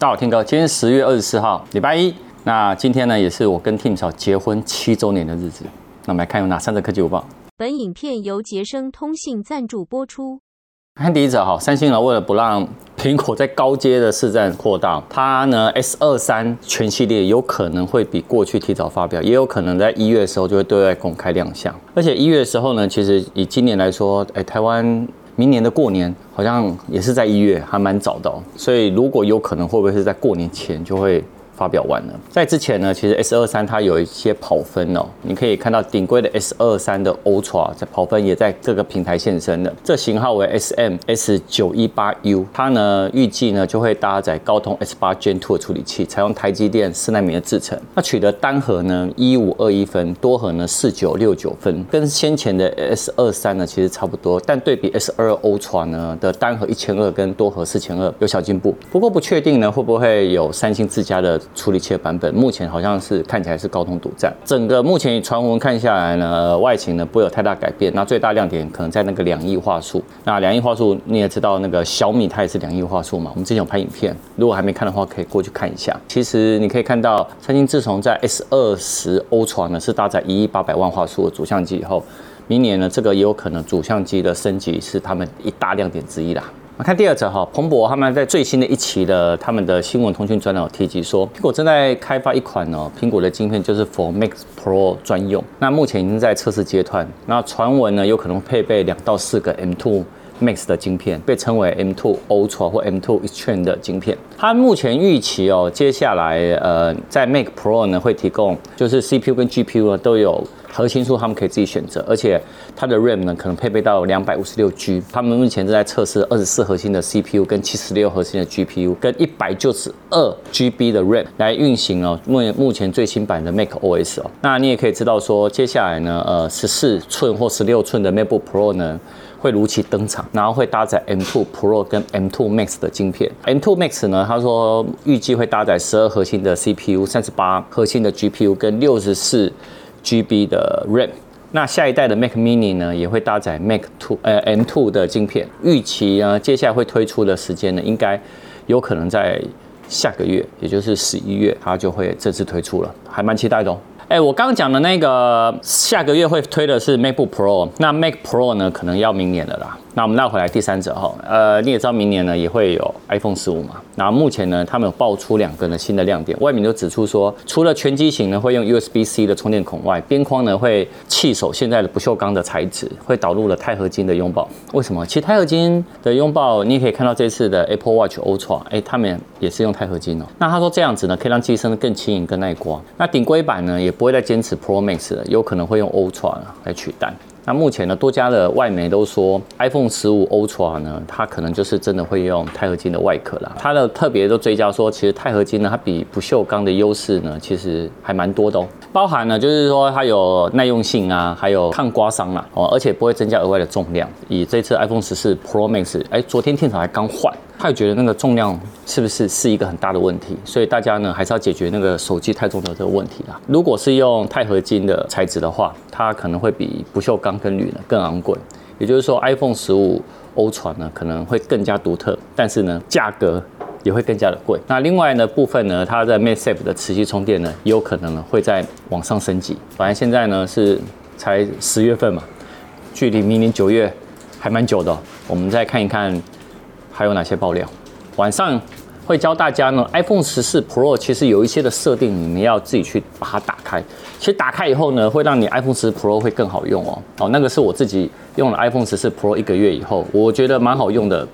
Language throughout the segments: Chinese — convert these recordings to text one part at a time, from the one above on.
大家好，天哥，今天十月二十四号，礼拜一。那今天呢，也是我跟 Tim 嫂结婚七周年的日子。那我们来看有哪三则科技午报。本影片由杰生通信赞助播出。看第一则哈，三星呢为了不让苹果在高阶的市占扩大，它呢 S 二三全系列有可能会比过去提早发表，也有可能在一月的时候就会对外公开亮相。而且一月的时候呢，其实以今年来说，哎，台湾。明年的过年好像也是在一月，还蛮早的，所以如果有可能，会不会是在过年前就会？发表完了，在之前呢，其实 S 二三它有一些跑分哦，你可以看到顶规的 S 二三的 Ultra 在跑分也在各个平台现身的。这型号为 SM S 九一八 U，它呢预计呢就会搭载高通 S 八 Gen Two 的处理器，采用台积电四纳米的制程。那取得单核呢一五二一分，多核呢四九六九分，跟先前的 S 二三呢其实差不多，但对比 S 二 Ultra 呢的单核一千二跟多核四千二有小进步。不过不确定呢会不会有三星自家的。处理器的版本目前好像是看起来是高通独占，整个目前传闻看下来呢，外形呢不会有太大改变。那最大亮点可能在那个两亿画素。那两亿画素你也知道，那个小米它也是两亿画素嘛。我们之前有拍影片，如果还没看的话，可以过去看一下。其实你可以看到，三星自从在 S 二十 Ultra 呢是搭载一亿八百万画素的主相机以后，明年呢这个也有可能主相机的升级是他们一大亮点之一啦。看第二则哈，彭博他们在最新的一期的他们的新闻通讯专栏有提及说，苹果正在开发一款哦，苹果的晶片就是 for Max Pro 专用。那目前已经在测试阶段，那传闻呢有可能配备两到四个 M two Max 的晶片，被称为 M2 Ultra 或 M2 Extreme 的晶片。它目前预期哦，接下来呃在 Mac Pro 呢会提供，就是 CPU 跟 GPU 呢都有。核心数他们可以自己选择，而且它的 RAM 呢可能配备到两百五十六 G。他们目前正在测试二十四核心的 CPU 跟七十六核心的 GPU 跟一百九十二 GB 的 RAM 来运行哦。目目前最新版的 Mac OS 哦，那你也可以知道说，接下来呢，呃，十四寸或十六寸的 MacBook Pro 呢会如期登场，然后会搭载 M2 Pro 跟 M2 Max 的晶片。M2 Max 呢，他说预计会搭载十二核心的 CPU、三十八核心的 GPU 跟六十四。GB 的 RAM，那下一代的 Mac Mini 呢，也会搭载 Mac Two 呃 M2 的晶片。预期呢，接下来会推出的时间呢，应该有可能在下个月，也就是十一月，它就会正式推出了，还蛮期待的哦。哎，我刚刚讲的那个下个月会推的是 MacBook Pro，那 Mac Pro 呢，可能要明年了啦。那我们绕回来第三者哈，呃，你也知道明年呢也会有 iPhone 十五嘛。那目前呢，他们有爆出两个呢新的亮点，外面就指出说，除了全机型呢会用 USB-C 的充电孔外，边框呢会弃守现在的不锈钢的材质，会导入了钛合金的拥抱。为什么？其实钛合金的拥抱，你也可以看到这次的 Apple Watch Ultra，哎，他们也是用钛合金哦。那他说这样子呢，可以让机身更轻盈、更耐刮。那顶规版呢，也不会再坚持 Pro Max 了，有可能会用 Ultra 来取代。那目前呢，多家的外媒都说，iPhone 十五 Ultra 呢，它可能就是真的会用钛合金的外壳啦。它的特别都追加说，其实钛合金呢，它比不锈钢的优势呢，其实还蛮多的哦。包含呢，就是说它有耐用性啊，还有抗刮伤啦，哦，而且不会增加额外的重量。以这次 iPhone 十四 Pro Max，哎，昨天天草还刚换。他也觉得那个重量是不是是一个很大的问题，所以大家呢还是要解决那个手机太重的这个问题啦。如果是用钛合金的材质的话，它可能会比不锈钢跟铝呢更昂贵。也就是说，iPhone 十五 Ultra 呢可能会更加独特，但是呢价格也会更加的贵。那另外呢部分呢，它的 MagSafe 的磁吸充电呢也有可能呢会再往上升级。反正现在呢是才十月份嘛，距离明年九月还蛮久的。我们再看一看。还有哪些爆料？晚上会教大家呢。iPhone 十四 Pro 其实有一些的设定，你们要自己去把它打开。其实打开以后呢，会让你 iPhone 十四 Pro 会更好用哦。哦，那个是我自己用了 iPhone 十四 Pro 一个月以后，我觉得蛮好用的。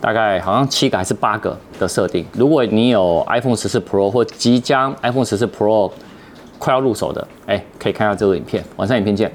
大概好像七个还是八个的设定。如果你有 iPhone 十四 Pro 或即将 iPhone 十四 Pro 快要入手的，哎，可以看下这个影片。晚上影片见。